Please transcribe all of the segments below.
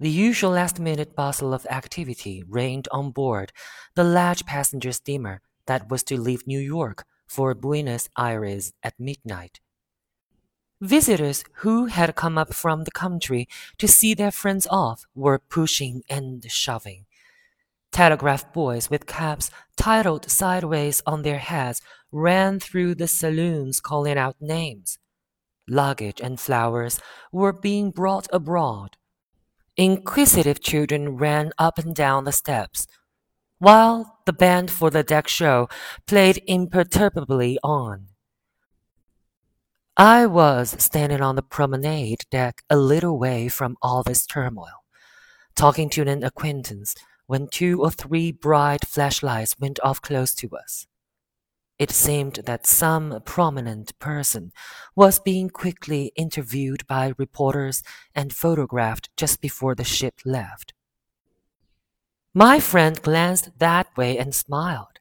The usual last-minute bustle of activity reigned on board the large passenger steamer that was to leave New York for Buenos Aires at midnight. Visitors who had come up from the country to see their friends off were pushing and shoving. Telegraph boys with caps titled sideways on their heads ran through the saloons calling out names. Luggage and flowers were being brought abroad. Inquisitive children ran up and down the steps, while the band for the deck show played imperturbably on. I was standing on the promenade deck a little way from all this turmoil, talking to an acquaintance when two or three bright flashlights went off close to us. It seemed that some prominent person was being quickly interviewed by reporters and photographed just before the ship left. My friend glanced that way and smiled.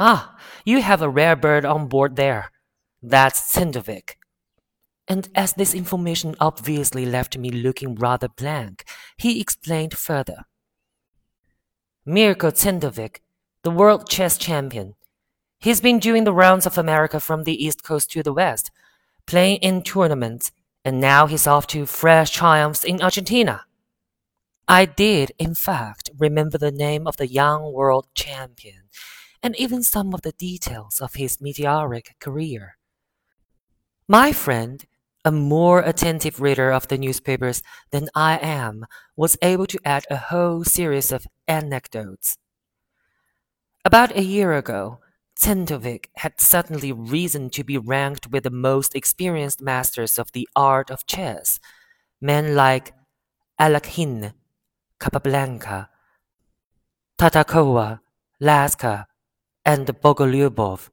Ah, you have a rare bird on board there. That's Czentovic. And as this information obviously left me looking rather blank, he explained further. Mirko Czentovic, the world chess champion. He's been doing the rounds of America from the East Coast to the West, playing in tournaments, and now he's off to fresh triumphs in Argentina. I did, in fact, remember the name of the young world champion, and even some of the details of his meteoric career. My friend, a more attentive reader of the newspapers than I am was able to add a whole series of anecdotes. About a year ago, Czentovic had suddenly risen to be ranked with the most experienced masters of the art of chess, men like Alekhine, Capablanca, Tartakower, Lasker, and Bogolyubov.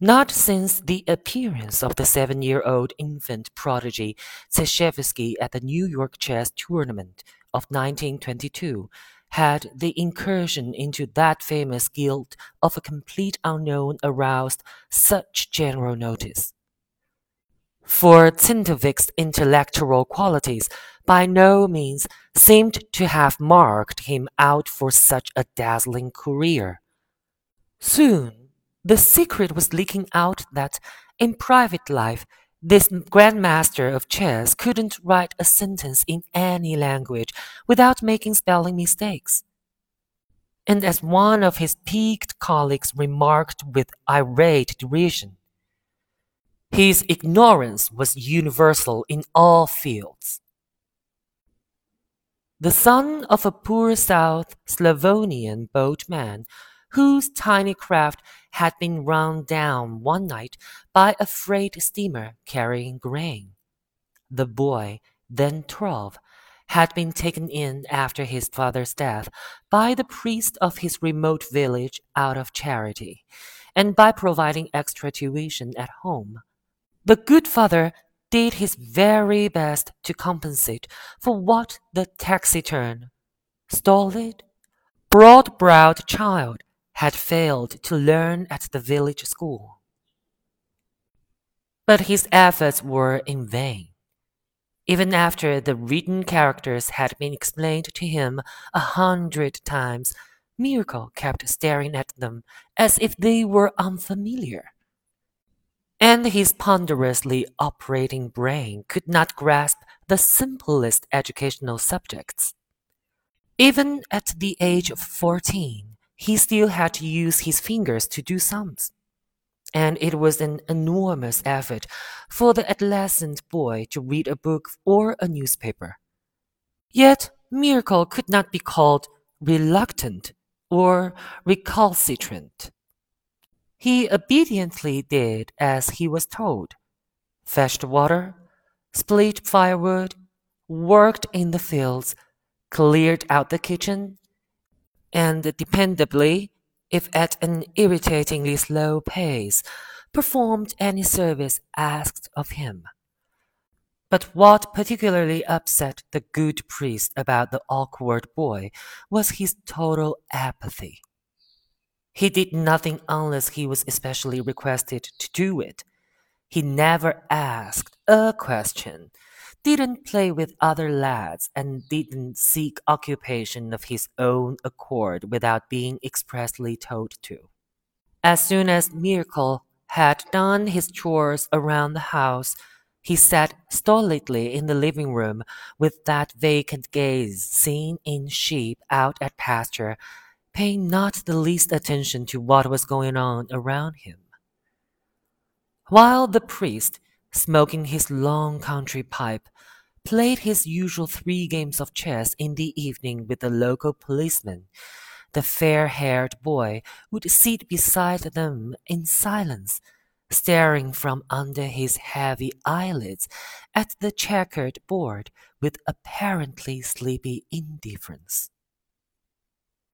Not since the appearance of the seven-year-old infant prodigy Reshevsky at the New York Chess Tournament of 1922 had the incursion into that famous guild of a complete unknown aroused such general notice. For Czentovic's intellectual qualities by no means seemed to have marked him out for such a dazzling career. Soon the secret was leaking out that, in private life, this grandmaster of chess couldn't write a sentence in any language without making spelling mistakes. And as one of his piqued colleagues remarked with irate derision, his ignorance was universal in all fields. The son of a poor South Slavonian boatman whose tiny craft had been run down one night by a freight steamer carrying grain. The boy, then twelve, had been taken in after his father's death by the priest of his remote village out of charity, and by providing extra tuition at home. The good father did his very best to compensate for what the taciturn, stolid, broad-browed child had failed to learn at the village school. But his efforts were in vain. Even after the written characters had been explained to him a hundred times, Mirko kept staring at them as if they were unfamiliar. And his ponderously operating brain could not grasp the simplest educational subjects. Even at the age of fourteen, he still had to use his fingers to do sums. And it was an enormous effort for the adolescent boy to read a book or a newspaper. Yet Mirko could not be called reluctant or recalcitrant. He obediently did as he was told, fetched water, split firewood, worked in the fields, cleared out the kitchen, and dependably, if at an irritatingly slow pace, performed any service asked of him. But what particularly upset the good priest about the awkward boy was his total apathy. He did nothing unless he was especially requested to do it. He never asked a question, didn't play with other lads, and didn't seek occupation of his own accord without being expressly told to. As soon as Mirko had done his chores around the house, he sat stolidly in the living room with that vacant gaze seen in sheep out at pasture, paying not the least attention to what was going on around him. While the priest, smoking his long country pipe, played his usual three games of chess in the evening with the local policeman, the fair haired boy would sit beside them in silence, staring from under his heavy eyelids at the checkered board with apparently sleepy indifference.